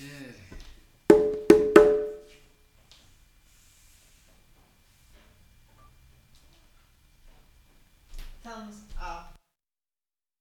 shit.